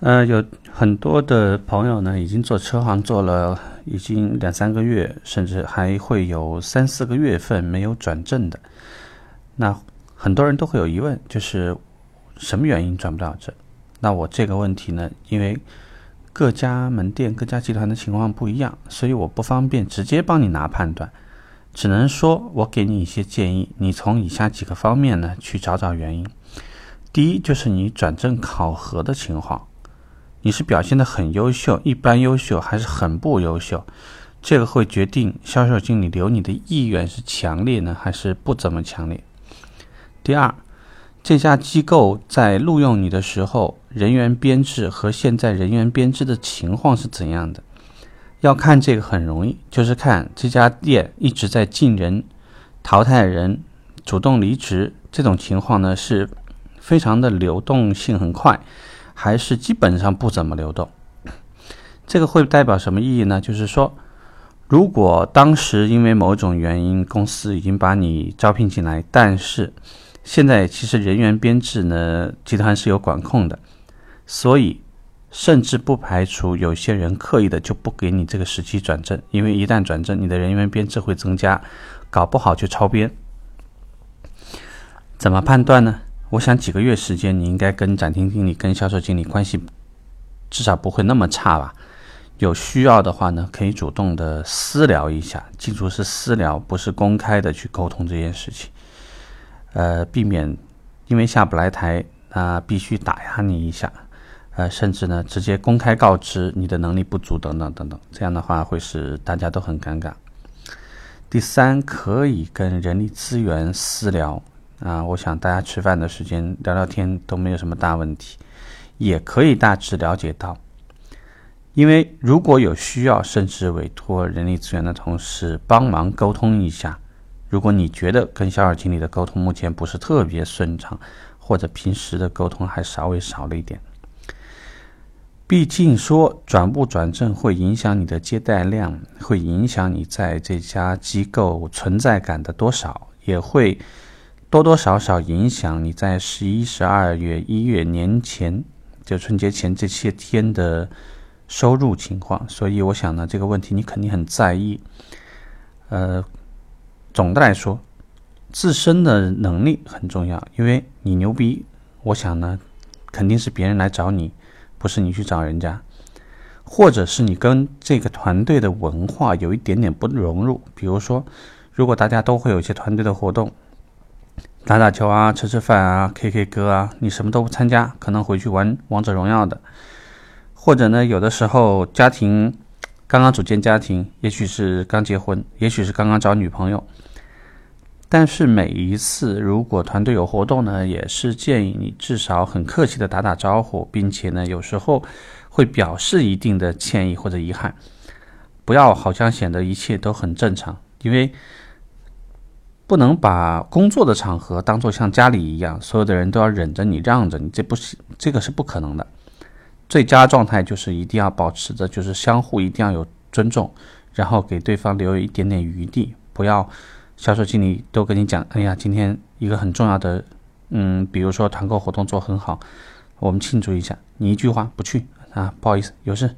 呃，有很多的朋友呢，已经做车行做了已经两三个月，甚至还会有三四个月份没有转正的。那很多人都会有疑问，就是什么原因转不了正？那我这个问题呢，因为各家门店、各家集团的情况不一样，所以我不方便直接帮你拿判断，只能说我给你一些建议，你从以下几个方面呢去找找原因。第一，就是你转正考核的情况。你是表现的很优秀、一般优秀，还是很不优秀？这个会决定销售经理留你的意愿是强烈呢，还是不怎么强烈。第二，这家机构在录用你的时候，人员编制和现在人员编制的情况是怎样的？要看这个很容易，就是看这家店一直在进人、淘汰人、主动离职这种情况呢，是非常的流动性很快。还是基本上不怎么流动，这个会代表什么意义呢？就是说，如果当时因为某种原因，公司已经把你招聘进来，但是现在其实人员编制呢，集团是有管控的，所以甚至不排除有些人刻意的就不给你这个时期转正，因为一旦转正，你的人员编制会增加，搞不好就超编。怎么判断呢？我想几个月时间，你应该跟展厅经理、跟销售经理关系至少不会那么差吧？有需要的话呢，可以主动的私聊一下，记住是私聊，不是公开的去沟通这件事情。呃，避免因为下不来台，那必须打压你一下，呃，甚至呢直接公开告知你的能力不足等等等等，这样的话会使大家都很尴尬。第三，可以跟人力资源私聊。啊，我想大家吃饭的时间聊聊天都没有什么大问题，也可以大致了解到。因为如果有需要，甚至委托人力资源的同事帮忙沟通一下。如果你觉得跟销售经理的沟通目前不是特别顺畅，或者平时的沟通还稍微少了一点，毕竟说转不转正会影响你的接待量，会影响你在这家机构存在感的多少，也会。多多少少影响你在十一、十二月、一月年前，就春节前这些天的收入情况。所以我想呢，这个问题你肯定很在意。呃，总的来说，自身的能力很重要，因为你牛逼，我想呢，肯定是别人来找你，不是你去找人家，或者是你跟这个团队的文化有一点点不融入。比如说，如果大家都会有一些团队的活动。打打球啊，吃吃饭啊，K K 歌啊，你什么都不参加，可能回去玩王者荣耀的。或者呢，有的时候家庭刚刚组建家庭，也许是刚结婚，也许是刚刚找女朋友。但是每一次如果团队有活动呢，也是建议你至少很客气的打打招呼，并且呢，有时候会表示一定的歉意或者遗憾，不要好像显得一切都很正常，因为。不能把工作的场合当做像家里一样，所有的人都要忍着你、让着你，这不是这个是不可能的。最佳状态就是一定要保持着，就是相互一定要有尊重，然后给对方留一点点余地，不要销售经理都跟你讲：“哎呀，今天一个很重要的，嗯，比如说团购活动做很好，我们庆祝一下。”你一句话不去啊，不好意思，有事。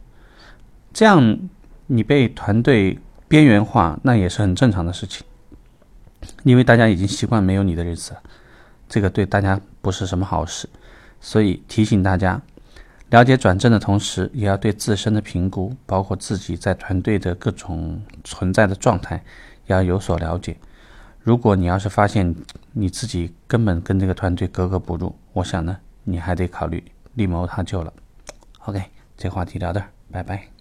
这样你被团队边缘化，那也是很正常的事情。因为大家已经习惯没有你的日子，这个对大家不是什么好事，所以提醒大家，了解转正的同时，也要对自身的评估，包括自己在团队的各种存在的状态，要有所了解。如果你要是发现你自己根本跟这个团队格格不入，我想呢，你还得考虑另谋他救了。OK，这话题聊到这儿，拜拜。